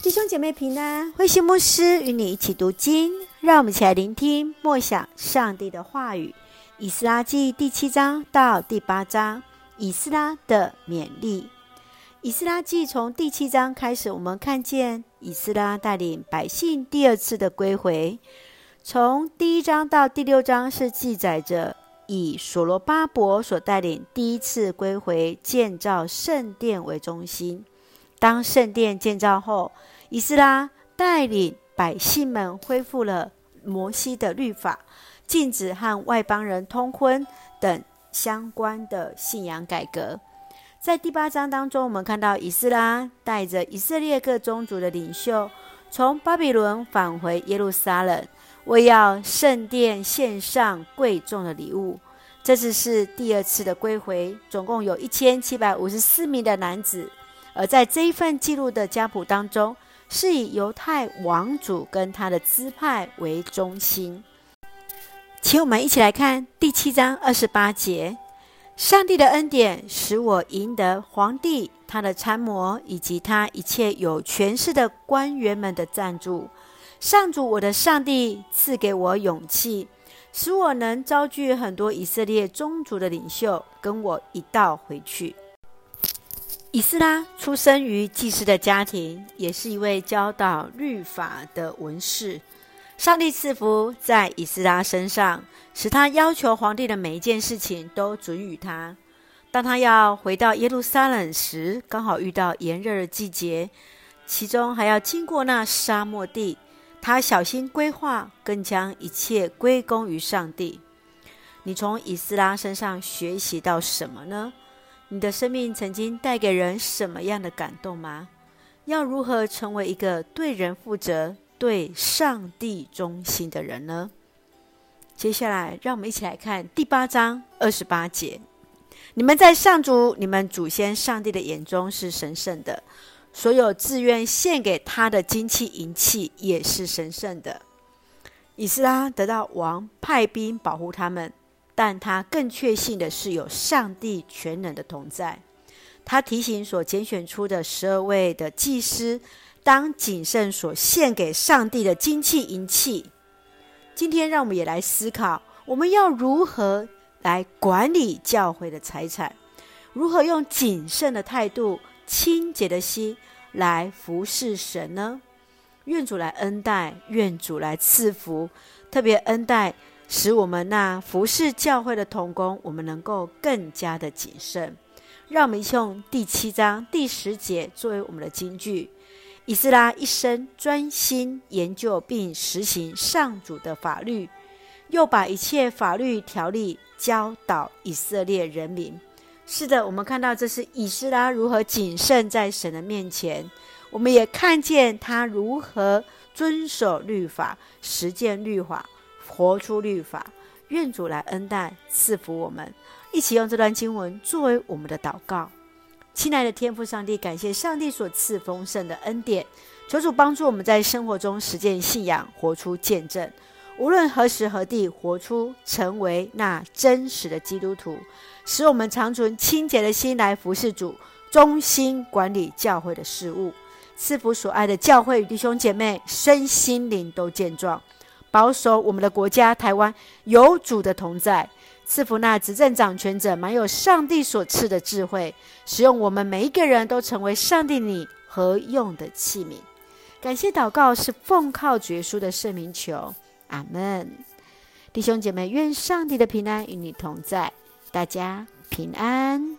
弟兄姐妹平安，慧馨牧师与你一起读经，让我们一起来聆听默想上帝的话语。以斯拉记第七章到第八章，以斯拉的勉励。以斯拉记从第七章开始，我们看见以斯拉带领百姓第二次的归回。从第一章到第六章是记载着以所罗巴伯所带领第一次归回建造圣殿为中心。当圣殿建造后，以斯拉带领百姓们恢复了摩西的律法，禁止和外邦人通婚等相关的信仰改革。在第八章当中，我们看到以斯拉带着以色列各宗族的领袖，从巴比伦返回耶路撒冷，为要圣殿献上贵重的礼物。这次是第二次的归回，总共有一千七百五十四名的男子。而在这一份记录的家谱当中，是以犹太王族跟他的支派为中心。请我们一起来看第七章二十八节：上帝的恩典使我赢得皇帝、他的参谋以及他一切有权势的官员们的赞助。上主我的上帝赐给我勇气，使我能招聚很多以色列宗族的领袖，跟我一道回去。以斯拉出生于祭司的家庭，也是一位教导律法的文士。上帝赐福在以斯拉身上，使他要求皇帝的每一件事情都准予他。当他要回到耶路撒冷时，刚好遇到炎热的季节，其中还要经过那沙漠地。他小心规划，更将一切归功于上帝。你从以斯拉身上学习到什么呢？你的生命曾经带给人什么样的感动吗？要如何成为一个对人负责、对上帝忠心的人呢？接下来，让我们一起来看第八章二十八节：你们在上主、你们祖先上帝的眼中是神圣的，所有自愿献给他的金器银器也是神圣的。以斯拉得到王派兵保护他们。但他更确信的是有上帝全能的同在。他提醒所拣选出的十二位的祭司，当谨慎所献给上帝的金器银器。今天，让我们也来思考，我们要如何来管理教会的财产，如何用谨慎的态度、清洁的心来服侍神呢？愿主来恩待，愿主来赐福，特别恩待。使我们那服侍教会的童工，我们能够更加的谨慎。让我们用第七章第十节作为我们的金句：以斯拉一生专心研究并实行上主的法律，又把一切法律条例教导以色列人民。是的，我们看到这是以斯拉如何谨慎在神的面前，我们也看见他如何遵守律法，实践律法。活出律法，愿主来恩待赐福我们，一起用这段经文作为我们的祷告。亲爱的天父上帝，感谢上帝所赐丰盛的恩典，求主帮助我们在生活中实践信仰，活出见证。无论何时何地，活出成为那真实的基督徒，使我们常存清洁的心来服侍主，忠心管理教会的事务，赐福所爱的教会与弟兄姐妹身心灵都健壮。保守我们的国家台湾有主的同在，赐福那执政掌权者满有上帝所赐的智慧，使用我们每一个人都成为上帝你合用的器皿。感谢祷告是奉靠绝书的圣名求，阿门。弟兄姐妹，愿上帝的平安与你同在，大家平安。